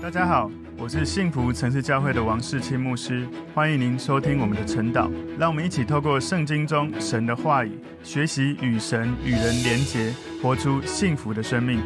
大家好，我是幸福城市教会的王世清牧师，欢迎您收听我们的晨祷。让我们一起透过圣经中神的话语，学习与神与人连结，活出幸福的生命。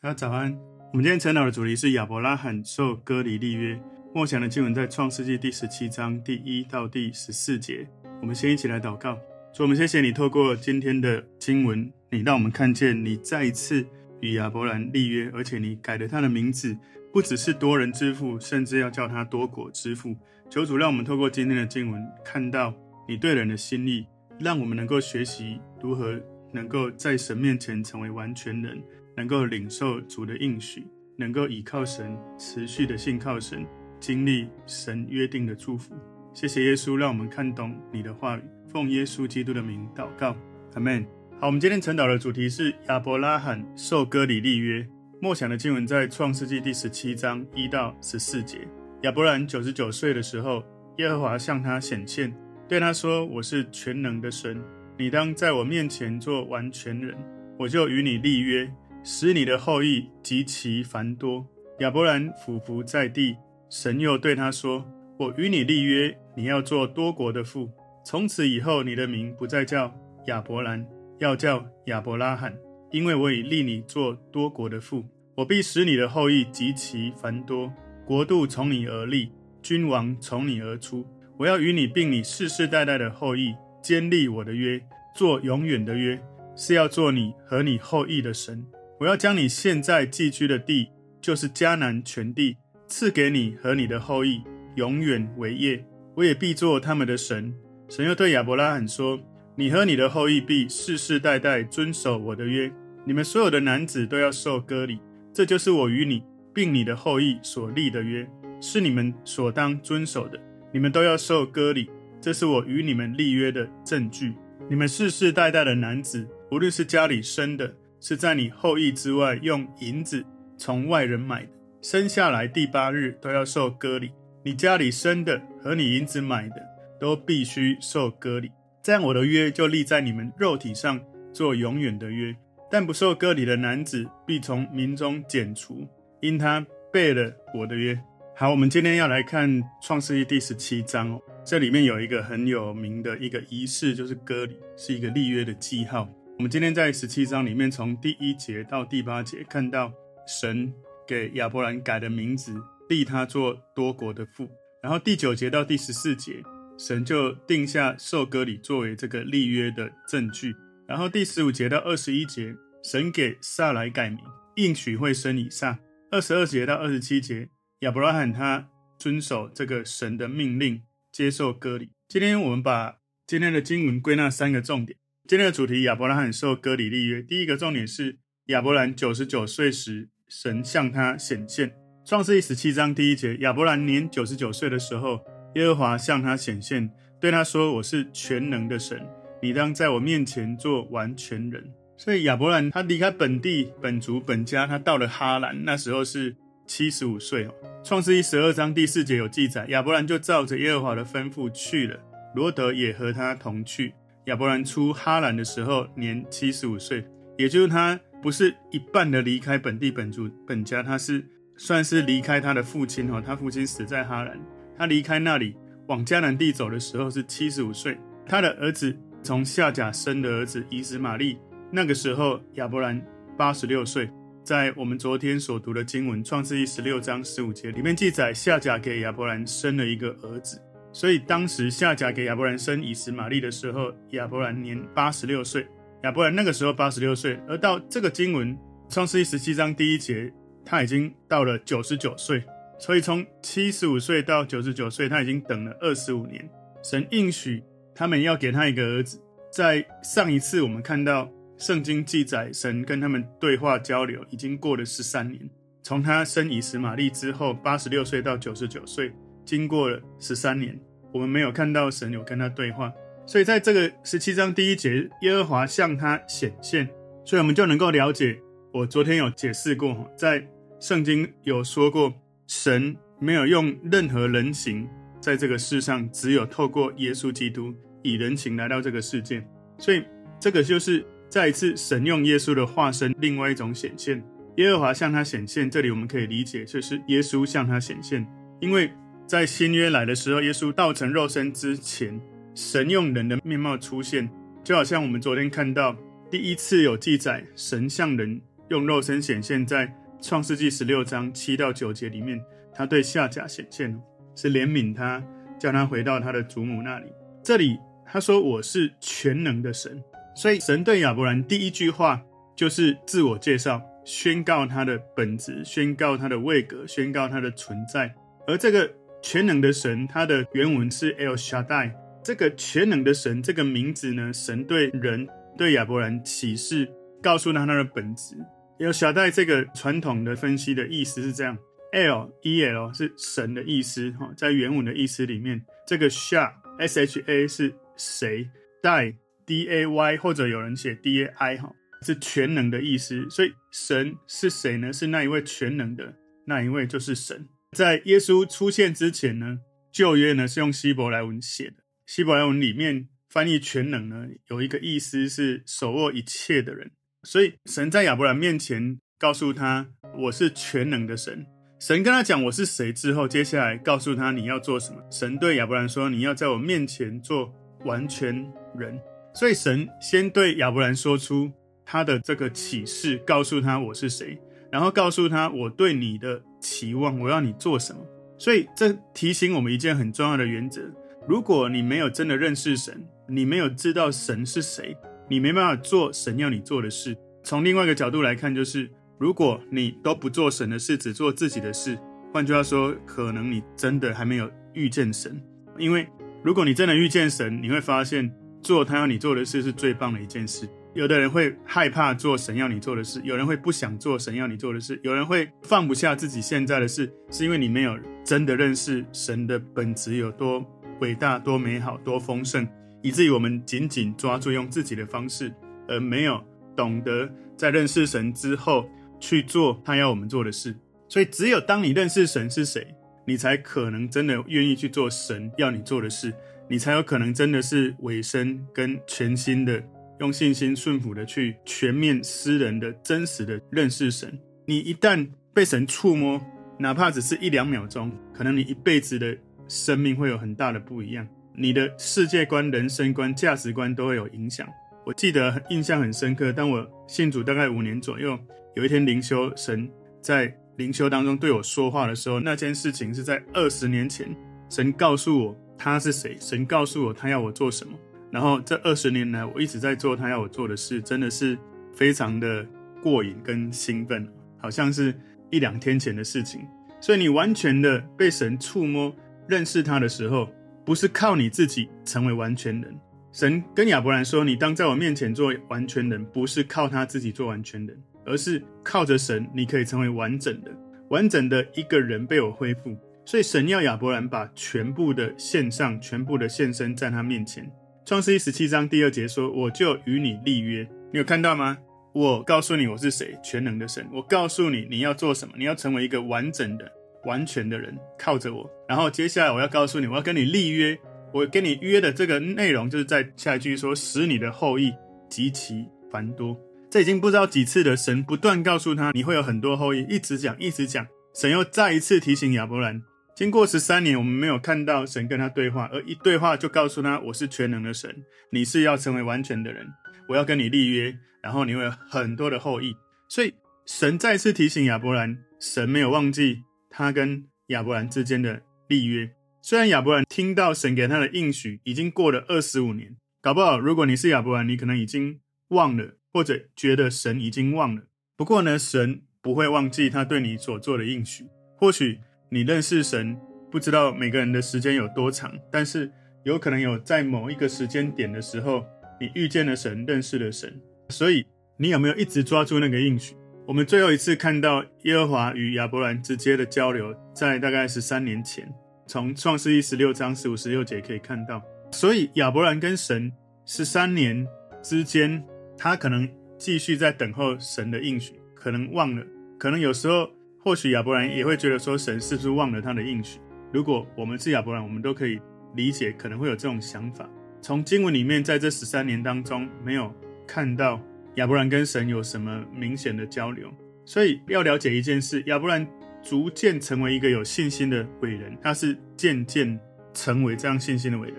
大家早安，我们今天晨祷的主题是亚伯拉罕受割礼立约。默想的经文在创世纪第十七章第一到第十四节。我们先一起来祷告，主，我们谢谢你透过今天的经文，你让我们看见你再一次。与亚伯兰立约，而且你改了他的名字，不只是多人之父，甚至要叫他多国之父。求主让我们透过今天的经文，看到你对人的心意，让我们能够学习如何能够在神面前成为完全人，能够领受主的应许，能够倚靠神，持续的信靠神，经历神约定的祝福。谢谢耶稣，让我们看懂你的话语。奉耶稣基督的名祷告，阿门。好，我们今天晨祷的主题是亚伯拉罕受割礼立约。默想的经文在创世纪第十七章一到十四节。亚伯兰九十九岁的时候，耶和华向他显现，对他说：“我是全能的神，你当在我面前做完全人，我就与你立约，使你的后裔极其繁多。”亚伯兰俯伏在地，神又对他说：“我与你立约，你要做多国的父。从此以后，你的名不再叫亚伯兰。”要叫亚伯拉罕，因为我已立你做多国的父。我必使你的后裔极其繁多，国度从你而立，君王从你而出。我要与你并你世世代代的后裔坚立我的约，做永远的约，是要做你和你后裔的神。我要将你现在寄居的地，就是迦南全地，赐给你和你的后裔，永远为业。我也必做他们的神。神又对亚伯拉罕说。你和你的后裔必世世代代遵守我的约，你们所有的男子都要受割礼，这就是我与你并你的后裔所立的约，是你们所当遵守的。你们都要受割礼，这是我与你们立约的证据。你们世世代代的男子，无论是家里生的，是在你后裔之外用银子从外人买的，生下来第八日都要受割礼。你家里生的和你银子买的，都必须受割礼。这样，我的约就立在你们肉体上，做永远的约。但不受割礼的男子，必从民中剪除，因他背了我的约。好，我们今天要来看创世记第十七章哦。这里面有一个很有名的一个仪式，就是割礼，是一个立约的记号。我们今天在十七章里面，从第一节到第八节，看到神给亚伯兰改的名字，立他做多国的父。然后第九节到第十四节。神就定下受割礼作为这个立约的证据，然后第十五节到二十一节，神给撒来改名，应许会生以撒。二十二节到二十七节，亚伯拉罕他遵守这个神的命令，接受割礼。今天我们把今天的经文归纳三个重点。今天的主题：亚伯拉罕受割礼立约。第一个重点是亚伯兰九十九岁时，神向他显现。创世记十七章第一节，亚伯兰年九十九岁的时候。耶和华向他显现，对他说：“我是全能的神，你当在我面前做完全人。”所以亚伯兰他离开本地、本族、本家，他到了哈兰，那时候是七十五岁哦。创世记十二章第四节有记载，亚伯兰就照着耶和华的吩咐去了，罗德也和他同去。亚伯兰出哈兰的时候年七十五岁，也就是他不是一半的离开本地、本族、本家，他是算是离开他的父亲哦，他父亲死在哈兰。他离开那里往迦南地走的时候是七十五岁，他的儿子从夏甲生的儿子以实玛利，那个时候亚伯兰八十六岁。在我们昨天所读的经文创世记十六章十五节里面记载，夏甲给亚伯兰生了一个儿子，所以当时夏甲给亚伯兰生以实玛利的时候，亚伯兰年八十六岁。亚伯兰那个时候八十六岁，而到这个经文创世记十七章第一节，他已经到了九十九岁。所以从七十五岁到九十九岁，他已经等了二十五年。神应许他们要给他一个儿子。在上一次我们看到圣经记载，神跟他们对话交流，已经过了十三年。从他生以实玛利之后，八十六岁到九十九岁，经过了十三年，我们没有看到神有跟他对话。所以在这个十七章第一节，耶和华向他显现，所以我们就能够了解。我昨天有解释过，在圣经有说过。神没有用任何人形在这个世上，只有透过耶稣基督以人形来到这个世界，所以这个就是再一次神用耶稣的化身，另外一种显现。耶和华向他显现，这里我们可以理解就是耶稣向他显现，因为在新约来的时候，耶稣道成肉身之前，神用人的面貌出现，就好像我们昨天看到第一次有记载，神向人用肉身显现，在创世纪十六章七到九节里面，他对夏甲显现，是怜悯他，叫他回到他的祖母那里。这里他说：“我是全能的神。”所以神对亚伯兰第一句话就是自我介绍。宣告他的本质，宣告他的位格，宣告他的存在。而这个全能的神，他的原文是 El Shaddai。这个全能的神这个名字呢，神对人对亚伯兰启示，告诉他他的本质。有小戴这个传统的分析的意思是这样，L E L 是神的意思，哈，在原文的意思里面，这个 Sha S H A 是谁？Dai D A Y 或者有人写 D A I 哈。是全能的意思，所以神是谁呢？是那一位全能的，那一位就是神。在耶稣出现之前呢，旧约呢是用希伯来文写的。希伯来文里面翻译全能呢，有一个意思是手握一切的人。所以神在亚伯兰面前告诉他：“我是全能的神。”神跟他讲我是谁之后，接下来告诉他你要做什么。神对亚伯兰说：“你要在我面前做完全人。”所以神先对亚伯兰说出。他的这个启示告诉他我是谁，然后告诉他我对你的期望，我要你做什么。所以这提醒我们一件很重要的原则：如果你没有真的认识神，你没有知道神是谁，你没办法做神要你做的事。从另外一个角度来看，就是如果你都不做神的事，只做自己的事，换句话说，可能你真的还没有遇见神。因为如果你真的遇见神，你会发现做他要你做的事是最棒的一件事。有的人会害怕做神要你做的事，有人会不想做神要你做的事，有人会放不下自己现在的事，是因为你没有真的认识神的本质有多伟大、多美好、多丰盛，以至于我们紧紧抓住用自己的方式，而没有懂得在认识神之后去做他要我们做的事。所以，只有当你认识神是谁，你才可能真的愿意去做神要你做的事，你才有可能真的是委身跟全新的。用信心顺服的去全面、私人的、真实的认识神。你一旦被神触摸，哪怕只是一两秒钟，可能你一辈子的生命会有很大的不一样。你的世界观、人生观、价值观都会有影响。我记得印象很深刻，当我信主大概五年左右，有一天灵修，神在灵修当中对我说话的时候，那件事情是在二十年前，神告诉我他是谁，神告诉我他要我做什么。然后这二十年来，我一直在做他要我做的事，真的是非常的过瘾跟兴奋，好像是一两天前的事情。所以你完全的被神触摸、认识他的时候，不是靠你自己成为完全人。神跟亚伯兰说：“你当在我面前做完全人，不是靠他自己做完全人，而是靠着神，你可以成为完整的、完整的一个人被我恢复。”所以神要亚伯兰把全部的献上，全部的献身在他面前。创世记十七章第二节说：“我就与你立约。”你有看到吗？我告诉你我是谁，全能的神。我告诉你你要做什么，你要成为一个完整的、完全的人，靠着我。然后接下来我要告诉你，我要跟你立约。我跟你约的这个内容，就是在下一句说：“使你的后裔极其繁多。”这已经不知道几次的神不断告诉他，你会有很多后裔，一直讲，一直讲。神又再一次提醒亚伯兰。经过十三年，我们没有看到神跟他对话，而一对话就告诉他：“我是全能的神，你是要成为完全的人，我要跟你立约，然后你会有很多的后裔。”所以神再次提醒亚伯兰，神没有忘记他跟亚伯兰之间的立约。虽然亚伯兰听到神给他的应许，已经过了二十五年，搞不好如果你是亚伯兰，你可能已经忘了，或者觉得神已经忘了。不过呢，神不会忘记他对你所做的应许，或许。你认识神，不知道每个人的时间有多长，但是有可能有在某一个时间点的时候，你遇见了神，认识了神。所以你有没有一直抓住那个应许？我们最后一次看到耶和华与亚伯兰直接的交流，在大概十三年前，从创世记十六章十五十六节可以看到。所以亚伯兰跟神十三年之间，他可能继续在等候神的应许，可能忘了，可能有时候。或许亚伯兰也会觉得说，神是不是忘了他的应许？如果我们是亚伯兰，我们都可以理解，可能会有这种想法。从经文里面，在这十三年当中，没有看到亚伯兰跟神有什么明显的交流。所以要了解一件事，亚伯兰逐渐成为一个有信心的伟人，他是渐渐成为这样信心的伟人。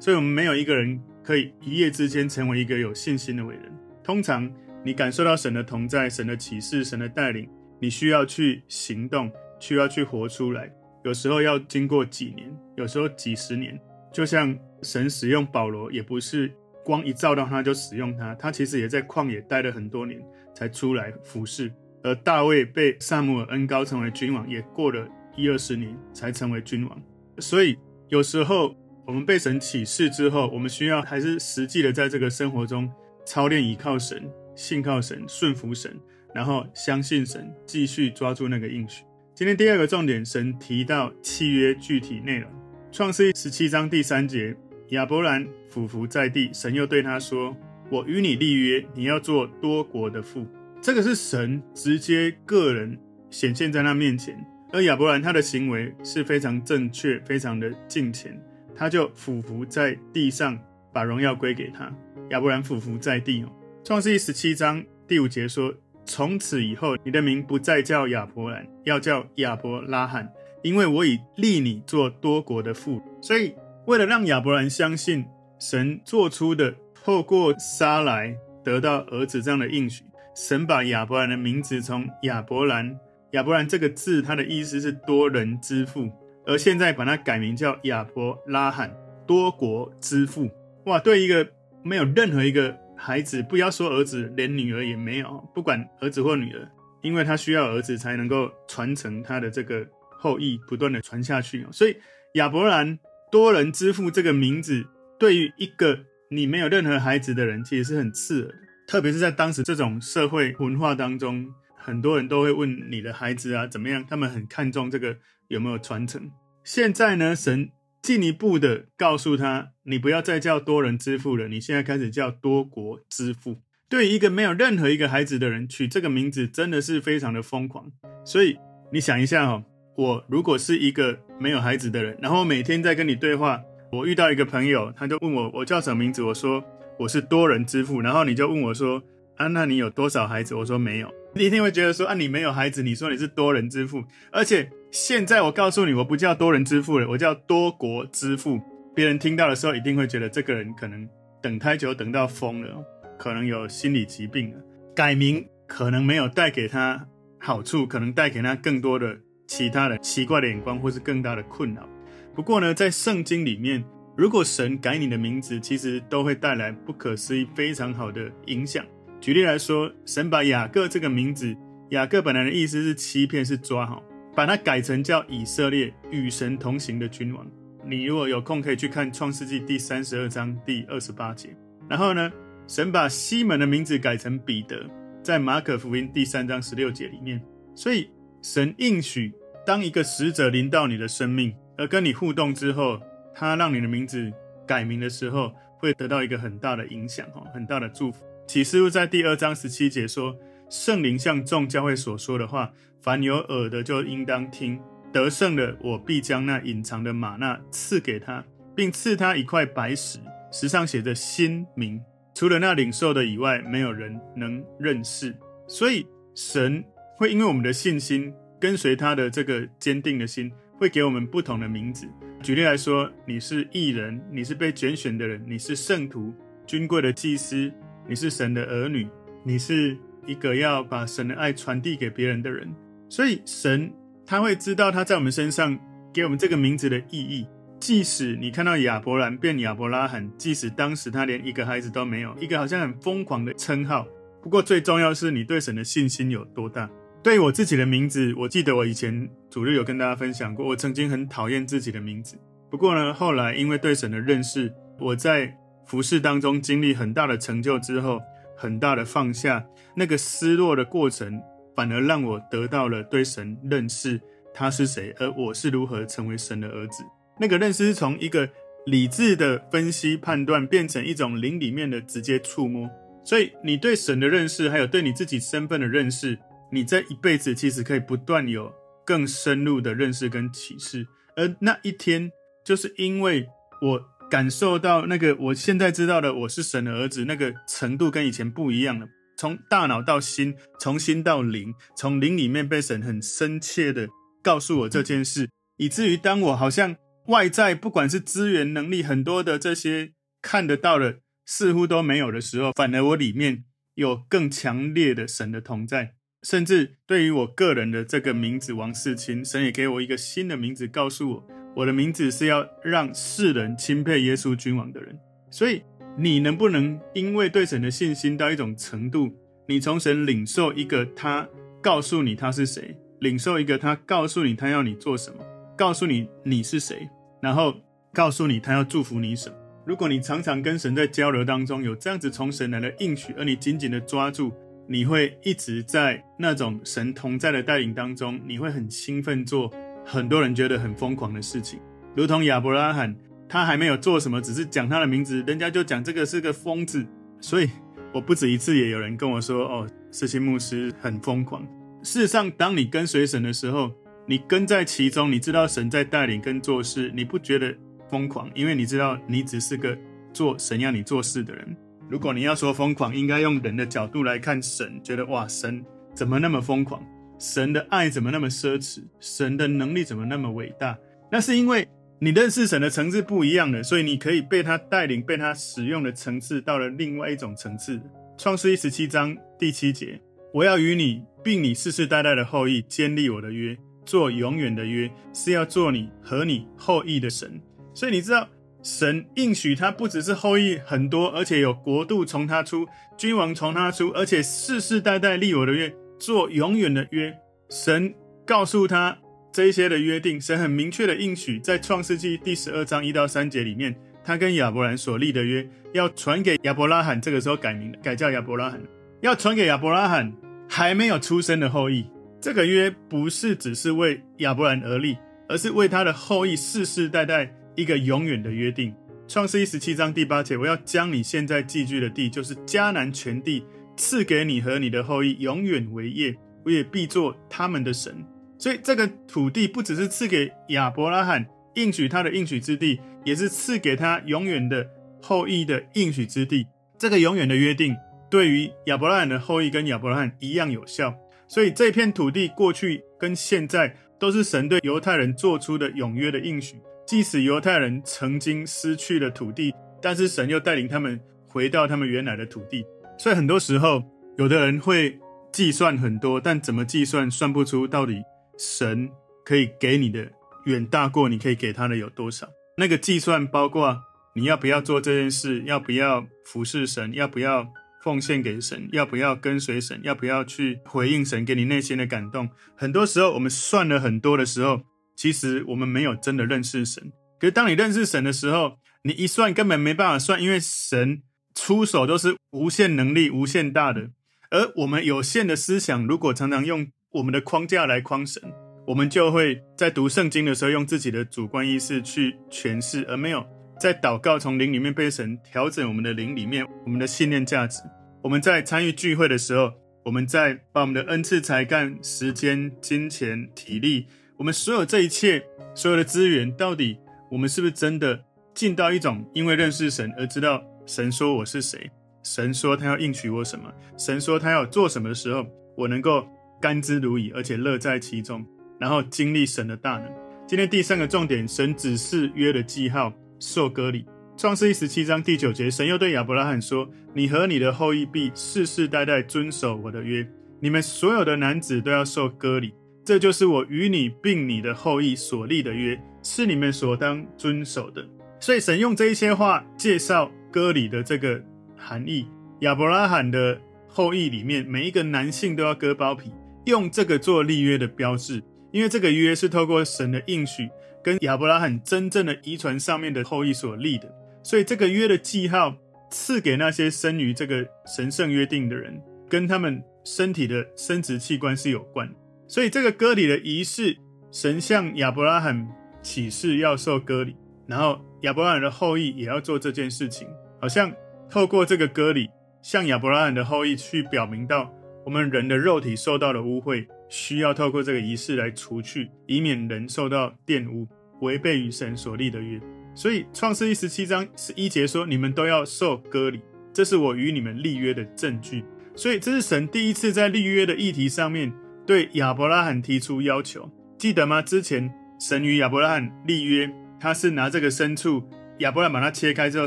所以，我们没有一个人可以一夜之间成为一个有信心的伟人。通常，你感受到神的同在、神的启示、神的带领，你需要去行动，需要去活出来。有时候要经过几年，有时候几十年。就像神使用保罗，也不是光一照到他就使用他，他其实也在旷野待了很多年才出来服侍。而大卫被撒母耳恩高成为君王，也过了一二十年才成为君王。所以有时候我们被神启示之后，我们需要还是实际的在这个生活中操练，依靠神、信靠神、顺服神，然后相信神，继续抓住那个应许。今天第二个重点，神提到契约具体内容。创世记十七章第三节，亚伯兰俯伏在地，神又对他说：“我与你立约，你要做多国的父。”这个是神直接个人显现在他面前，而亚伯兰他的行为是非常正确，非常的敬虔，他就俯伏在地上，把荣耀归给他。亚伯兰俯伏在地哦。创世记十七章第五节说。从此以后，你的名不再叫亚伯兰，要叫亚伯拉罕，因为我已立你做多国的父。所以，为了让亚伯兰相信神做出的透过撒来得到儿子这样的应许，神把亚伯兰的名字从亚伯兰，亚伯兰这个字，它的意思是多人之父，而现在把它改名叫亚伯拉罕，多国之父。哇，对一个没有任何一个。孩子，不要说儿子，连女儿也没有。不管儿子或女儿，因为他需要儿子才能够传承他的这个后裔，不断的传下去。所以亚伯兰多人之父这个名字，对于一个你没有任何孩子的人，其实是很刺耳的。特别是在当时这种社会文化当中，很多人都会问你的孩子啊怎么样，他们很看重这个有没有传承。现在呢，神。进一步的告诉他，你不要再叫多人之父了，你现在开始叫多国之父。对于一个没有任何一个孩子的人，取这个名字真的是非常的疯狂。所以你想一下哈，我如果是一个没有孩子的人，然后每天在跟你对话，我遇到一个朋友，他就问我，我叫什么名字？我说我是多人之父。然后你就问我说，啊，那你有多少孩子？我说没有。你一定会觉得说，啊，你没有孩子，你说你是多人之父，而且。现在我告诉你，我不叫多人之父了，我叫多国之父。别人听到的时候，一定会觉得这个人可能等太久，等到疯了，可能有心理疾病了。改名可能没有带给他好处，可能带给他更多的其他的奇怪的眼光，或是更大的困扰。不过呢，在圣经里面，如果神改你的名字，其实都会带来不可思议、非常好的影响。举例来说，神把雅各这个名字，雅各本来的意思是欺骗，是抓好。把它改成叫以色列与神同行的君王。你如果有空可以去看创世纪第三十二章第二十八节。然后呢，神把西门的名字改成彼得，在马可福音第三章十六节里面。所以神应许，当一个使者临到你的生命，而跟你互动之后，他让你的名字改名的时候，会得到一个很大的影响，哈，很大的祝福。启示录在第二章十七节说。圣灵向众教会所说的话，凡有耳的就应当听。得胜的，我必将那隐藏的吗哪赐给他，并赐他一块白石，石上写着新名。除了那领受的以外，没有人能认识。所以神会因为我们的信心，跟随他的这个坚定的心，会给我们不同的名字。举例来说，你是义人，你是被拣选的人，你是圣徒，尊贵的祭司，你是神的儿女，你是。一个要把神的爱传递给别人的人，所以神他会知道他在我们身上给我们这个名字的意义。即使你看到亚伯兰变亚伯拉罕，即使当时他连一个孩子都没有，一个好像很疯狂的称号。不过最重要是你对神的信心有多大。对于我自己的名字，我记得我以前主日有跟大家分享过，我曾经很讨厌自己的名字。不过呢，后来因为对神的认识，我在服事当中经历很大的成就之后。很大的放下，那个失落的过程，反而让我得到了对神认识，他是谁，而我是如何成为神的儿子。那个认识是从一个理智的分析判断，变成一种灵里面的直接触摸。所以，你对神的认识，还有对你自己身份的认识，你这一辈子其实可以不断有更深入的认识跟启示。而那一天，就是因为我。感受到那个我现在知道的我是神的儿子，那个程度跟以前不一样了。从大脑到心，从心到灵，从灵里面被神很深切的告诉我这件事，以至于当我好像外在不管是资源、能力很多的这些看得到的似乎都没有的时候，反而我里面有更强烈的神的同在。甚至对于我个人的这个名字王世清，神也给我一个新的名字，告诉我我的名字是要让世人钦佩耶稣君王的人。所以你能不能因为对神的信心到一种程度，你从神领受一个他告诉你他是谁，领受一个他告诉你他要你做什么，告诉你你是谁，然后告诉你他要祝福你什么？如果你常常跟神在交流当中有这样子从神来的应许，而你紧紧的抓住。你会一直在那种神同在的带领当中，你会很兴奋做很多人觉得很疯狂的事情，如同亚伯拉罕，他还没有做什么，只是讲他的名字，人家就讲这个是个疯子。所以我不止一次也有人跟我说：“哦，世清牧师很疯狂。”事实上，当你跟随神的时候，你跟在其中，你知道神在带领跟做事，你不觉得疯狂，因为你知道你只是个做神要你做事的人。如果你要说疯狂，应该用人的角度来看神，觉得哇，神怎么那么疯狂？神的爱怎么那么奢侈？神的能力怎么那么伟大？那是因为你认识神的层次不一样了，所以你可以被他带领、被他使用的层次到了另外一种层次。创世一十七章第七节：我要与你并你世世代代的后裔建立我的约，做永远的约，是要做你和你后裔的神。所以你知道。神应许他不只是后裔很多，而且有国度从他出，君王从他出，而且世世代代立我的约，做永远的约。神告诉他这一些的约定，神很明确的应许，在创世纪第十二章一到三节里面，他跟亚伯兰所立的约，要传给亚伯拉罕，这个时候改名改叫亚伯拉罕，要传给亚伯拉罕还没有出生的后裔。这个约不是只是为亚伯兰而立，而是为他的后裔世世代代。一个永远的约定，创世一十七章第八节，我要将你现在寄居的地，就是迦南全地，赐给你和你的后裔，永远为业，我也必做他们的神。所以这个土地不只是赐给亚伯拉罕应许他的应许之地，也是赐给他永远的后裔的应许之地。这个永远的约定，对于亚伯拉罕的后裔跟亚伯拉罕一样有效。所以这片土地过去跟现在都是神对犹太人做出的永约的应许。即使犹太人曾经失去了土地，但是神又带领他们回到他们原来的土地。所以很多时候，有的人会计算很多，但怎么计算算不出到底神可以给你的远大过你可以给他的有多少。那个计算包括你要不要做这件事，要不要服侍神，要不要奉献给神，要不要跟随神，要不要去回应神给你内心的感动。很多时候我们算了很多的时候。其实我们没有真的认识神，可是当你认识神的时候，你一算根本没办法算，因为神出手都是无限能力、无限大的，而我们有限的思想，如果常常用我们的框架来框神，我们就会在读圣经的时候用自己的主观意识去诠释，而没有在祷告从灵里面被神调整我们的灵里面我们的信念价值。我们在参与聚会的时候，我们在把我们的恩赐、才干、时间、金钱、体力。我们所有这一切，所有的资源，到底我们是不是真的进到一种因为认识神而知道神说我是谁？神说他要应许我什么？神说他要做什么的时候，我能够甘之如饴，而且乐在其中，然后经历神的大能。今天第三个重点，神指示约的记号，受割礼。创世一十七章第九节，神又对亚伯拉罕说：“你和你的后裔必世世代代遵守我的约，你们所有的男子都要受割礼。”这就是我与你并你的后裔所立的约，是你们所当遵守的。所以神用这一些话介绍割礼的这个含义。亚伯拉罕的后裔里面，每一个男性都要割包皮，用这个做立约的标志。因为这个约是透过神的应许跟亚伯拉罕真正的遗传上面的后裔所立的，所以这个约的记号赐给那些生于这个神圣约定的人，跟他们身体的生殖器官是有关。所以这个割礼的仪式，神向亚伯拉罕启示要受割礼，然后亚伯拉罕的后裔也要做这件事情，好像透过这个割礼，向亚伯拉罕的后裔去表明到，我们人的肉体受到了污秽，需要透过这个仪式来除去，以免人受到玷污，违背与神所立的约。所以创世记十七章十一节说：“你们都要受割礼，这是我与你们立约的证据。”所以这是神第一次在立约的议题上面对亚伯拉罕提出要求，记得吗？之前神与亚伯拉罕立约，他是拿这个牲畜，亚伯拉罕把它切开之后，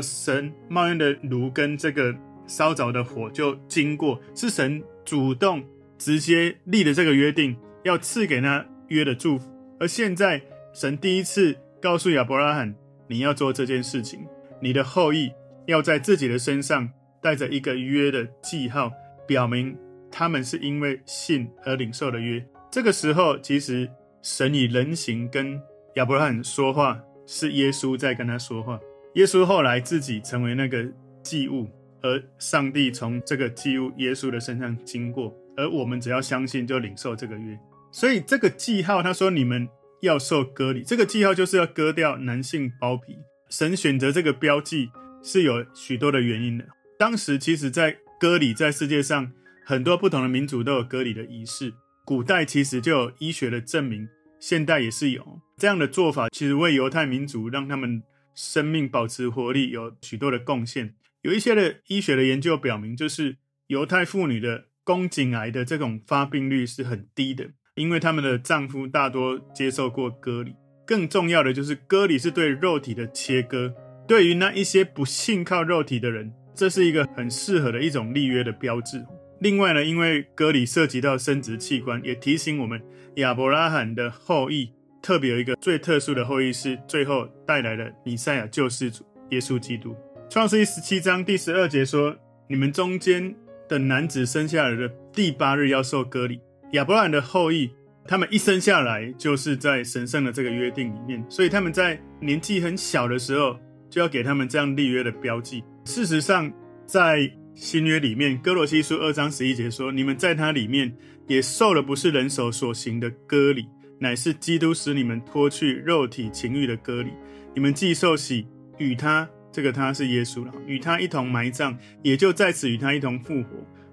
神冒烟的炉跟这个烧着的火就经过，是神主动直接立的这个约定，要赐给他约的祝福。而现在神第一次告诉亚伯拉罕，你要做这件事情，你的后裔要在自己的身上带着一个约的记号。表明他们是因为信而领受的约。这个时候，其实神以人形跟亚伯拉罕说话，是耶稣在跟他说话。耶稣后来自己成为那个祭物，而上帝从这个祭物耶稣的身上经过，而我们只要相信就领受这个约。所以这个记号，他说你们要受割礼，这个记号就是要割掉男性包皮。神选择这个标记是有许多的原因的。当时其实，在割礼在世界上很多不同的民族都有割礼的仪式，古代其实就有医学的证明，现代也是有这样的做法。其实为犹太民族让他们生命保持活力有许多的贡献。有一些的医学的研究表明，就是犹太妇女的宫颈癌的这种发病率是很低的，因为他们的丈夫大多接受过割礼。更重要的就是割礼是对肉体的切割，对于那一些不信靠肉体的人。这是一个很适合的一种立约的标志。另外呢，因为割礼涉及到生殖器官，也提醒我们亚伯拉罕的后裔特别有一个最特殊的后裔，是最后带来的弥赛亚救世主耶稣基督。创世记十七章第十二节说：“你们中间的男子生下来的第八日要受割礼。”亚伯拉罕的后裔，他们一生下来就是在神圣的这个约定里面，所以他们在年纪很小的时候就要给他们这样立约的标记。事实上，在新约里面，哥罗西书二章十一节说：“你们在他里面也受了不是人手所行的割礼，乃是基督使你们脱去肉体情欲的割礼。你们既受洗，与他这个他是耶稣了，与他一同埋葬，也就在此与他一同复活，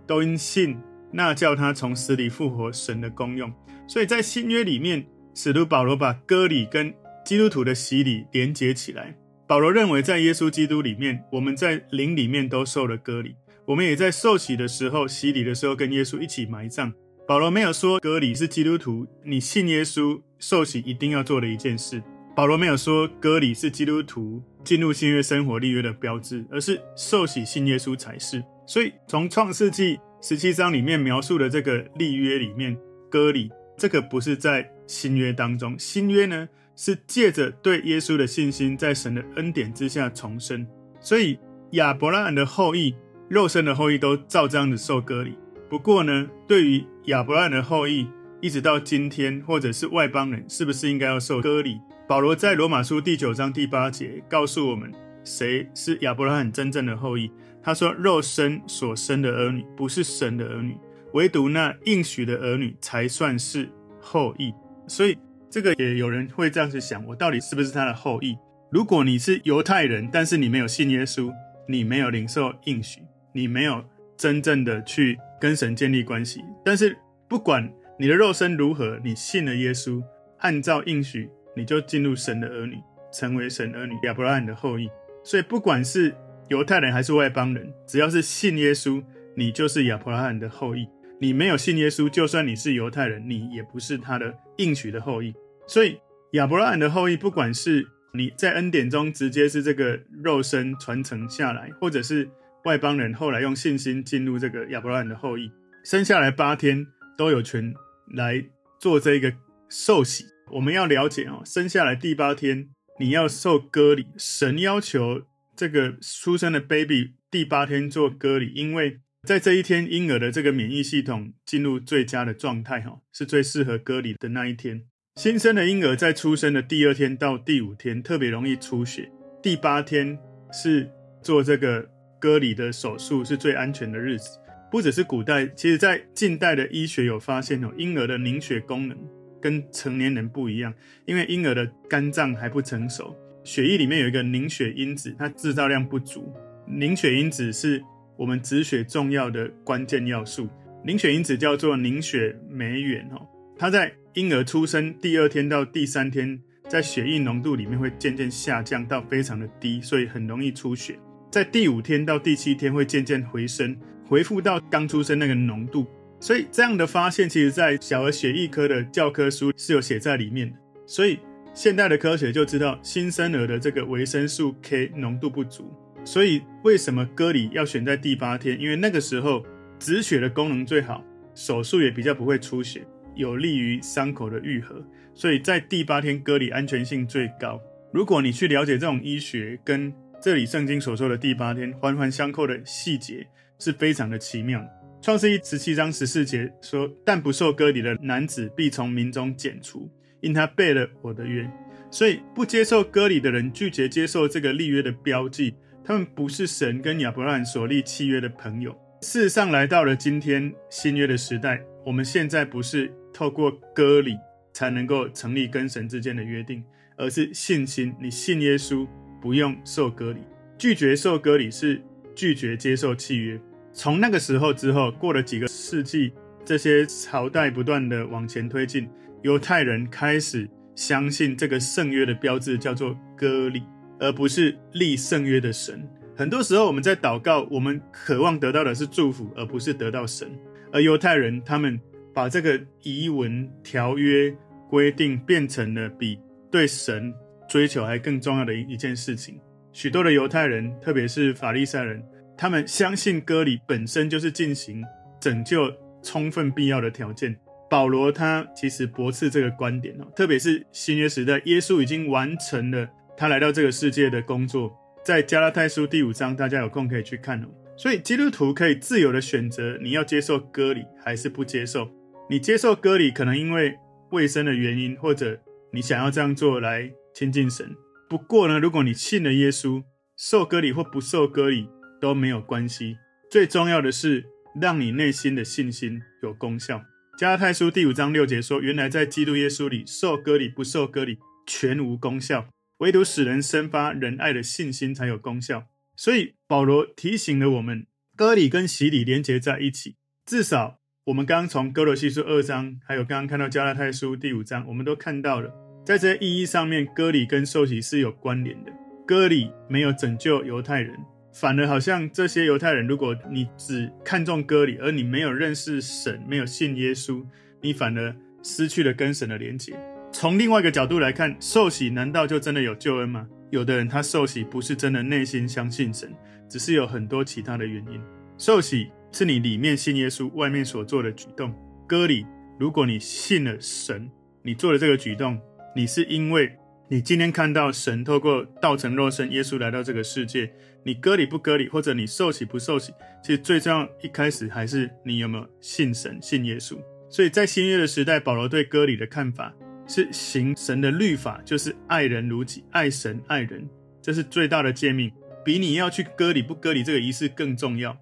都因信那叫他从死里复活神的功用。所以在新约里面，使徒保罗把割礼跟基督徒的洗礼连结起来。”保罗认为，在耶稣基督里面，我们在灵里面都受了割礼，我们也在受洗的时候、洗礼的时候，跟耶稣一起埋葬。保罗没有说割礼是基督徒你信耶稣受洗一定要做的一件事。保罗没有说割礼是基督徒进入新约生活立约的标志，而是受洗信耶稣才是。所以，从创世纪十七章里面描述的这个立约里面，割礼这个不是在新约当中，新约呢？是借着对耶稣的信心，在神的恩典之下重生。所以亚伯拉罕的后裔、肉身的后裔都照这样子受割礼。不过呢，对于亚伯拉罕的后裔，一直到今天，或者是外邦人，是不是应该要受割礼？保罗在罗马书第九章第八节告诉我们，谁是亚伯拉罕真正的后裔？他说：“肉身所生的儿女不是神的儿女，唯独那应许的儿女才算是后裔。”所以。这个也有人会这样子想：我到底是不是他的后裔？如果你是犹太人，但是你没有信耶稣，你没有领受应许，你没有真正的去跟神建立关系。但是不管你的肉身如何，你信了耶稣，按照应许，你就进入神的儿女，成为神儿女亚伯拉罕的后裔。所以不管是犹太人还是外邦人，只要是信耶稣，你就是亚伯拉罕的后裔。你没有信耶稣，就算你是犹太人，你也不是他的应许的后裔。所以亚伯拉罕的后裔，不管是你在恩典中直接是这个肉身传承下来，或者是外邦人后来用信心进入这个亚伯拉罕的后裔，生下来八天都有权来做这个受洗。我们要了解哦，生下来第八天你要受割礼，神要求这个出生的 baby 第八天做割礼，因为。在这一天，婴儿的这个免疫系统进入最佳的状态，哈，是最适合割礼的那一天。新生的婴儿在出生的第二天到第五天特别容易出血，第八天是做这个割礼的手术是最安全的日子。不只是古代，其实在近代的医学有发现哦，婴儿的凝血功能跟成年人不一样，因为婴儿的肝脏还不成熟，血液里面有一个凝血因子，它制造量不足。凝血因子是。我们止血重要的关键要素，凝血因子叫做凝血酶原哦。它在婴儿出生第二天到第三天，在血液浓度里面会渐渐下降到非常的低，所以很容易出血。在第五天到第七天会渐渐回升，恢复到刚出生那个浓度。所以这样的发现，其实在小儿血液科的教科书是有写在里面的。所以现代的科学就知道，新生儿的这个维生素 K 浓度不足。所以为什么割礼要选在第八天？因为那个时候止血的功能最好，手术也比较不会出血，有利于伤口的愈合。所以在第八天割礼安全性最高。如果你去了解这种医学跟这里圣经所说的第八天环环相扣的细节，是非常的奇妙。创世记十七章十四节说：“但不受割礼的男子必从民中剪除，因他背了我的约。”所以不接受割礼的人拒绝接受这个立约的标记，他们不是神跟亚伯拉罕所立契约的朋友。事实上，来到了今天新约的时代，我们现在不是透过割礼才能够成立跟神之间的约定。而是信心，你信耶稣不用受割礼，拒绝受割礼是拒绝接受契约。从那个时候之后，过了几个世纪，这些朝代不断的往前推进，犹太人开始相信这个圣约的标志叫做割礼，而不是立圣约的神。很多时候我们在祷告，我们渴望得到的是祝福，而不是得到神。而犹太人他们把这个仪文条约规定变成了比对神追求还更重要的一一件事情，许多的犹太人，特别是法利赛人，他们相信割礼本身就是进行拯救充分必要的条件。保罗他其实驳斥这个观点哦，特别是新约时代，耶稣已经完成了他来到这个世界的工作，在加拉太书第五章，大家有空可以去看哦。所以基督徒可以自由的选择，你要接受割礼还是不接受。你接受割礼，可能因为卫生的原因，或者你想要这样做来亲近神，不过呢，如果你信了耶稣，受割礼或不受割礼都没有关系。最重要的是，让你内心的信心有功效。加拉太书第五章六节说：“原来在基督耶稣里，受割礼不受割礼全无功效，唯独使人生发仁爱的信心才有功效。”所以保罗提醒了我们，割礼跟洗礼连结在一起。至少我们刚刚从哥罗西书二章，还有刚刚看到加拉太书第五章，我们都看到了。在这些意义上面，割礼跟受洗是有关联的。割礼没有拯救犹太人，反而好像这些犹太人，如果你只看重割礼，而你没有认识神，没有信耶稣，你反而失去了跟神的连结。从另外一个角度来看，受洗难道就真的有救恩吗？有的人他受洗不是真的内心相信神，只是有很多其他的原因。受洗是你里面信耶稣，外面所做的举动。割礼，如果你信了神，你做了这个举动。你是因为你今天看到神透过道成肉身耶稣来到这个世界，你割礼不割礼，或者你受洗不受洗，其实最重要一开始还是你有没有信神、信耶稣。所以在新约的时代，保罗对割礼的看法是行神的律法，就是爱人如己，爱神爱人，这是最大的诫命，比你要去割礼不割礼这个仪式更重要。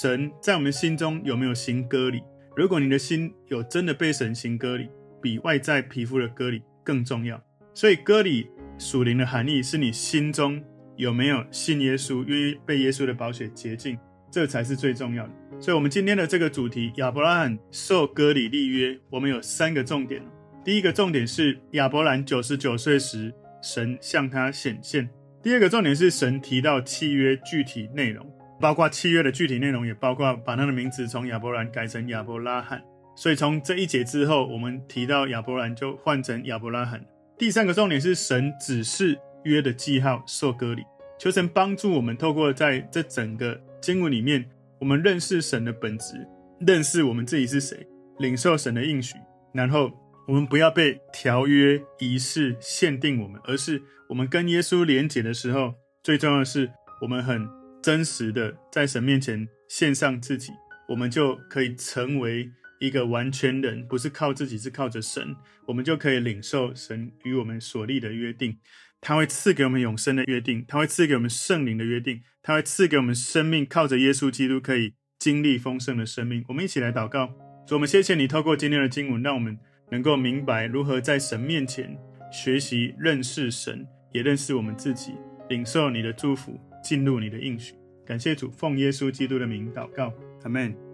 神在我们心中有没有行割礼？如果你的心有真的被神行割礼，比外在皮肤的割礼。更重要，所以割礼属灵的含义是你心中有没有信耶稣，愿意被耶稣的宝血洁净，这才是最重要的。所以，我们今天的这个主题，亚伯拉罕受割礼立约，我们有三个重点。第一个重点是亚伯兰九十九岁时，神向他显现；第二个重点是神提到契约具体内容，包括契约的具体内容，也包括把他的名字从亚伯兰改成亚伯拉罕。所以从这一节之后，我们提到亚伯兰就换成亚伯拉罕。第三个重点是神指示约的记号受割礼，求神帮助我们透过在这整个经文里面，我们认识神的本质，认识我们自己是谁，领受神的应许，然后我们不要被条约仪式限定我们，而是我们跟耶稣连结的时候，最重要的是我们很真实的在神面前献上自己，我们就可以成为。一个完全人，不是靠自己，是靠着神，我们就可以领受神与我们所立的约定。他会赐给我们永生的约定，他会赐给我们圣灵的约定，他会赐给我们生命，靠着耶稣基督可以经历丰盛的生命。我们一起来祷告，主，我们谢谢你透过今天的经文，让我们能够明白如何在神面前学习认识神，也认识我们自己，领受你的祝福，进入你的应许。感谢主，奉耶稣基督的名祷告，阿门。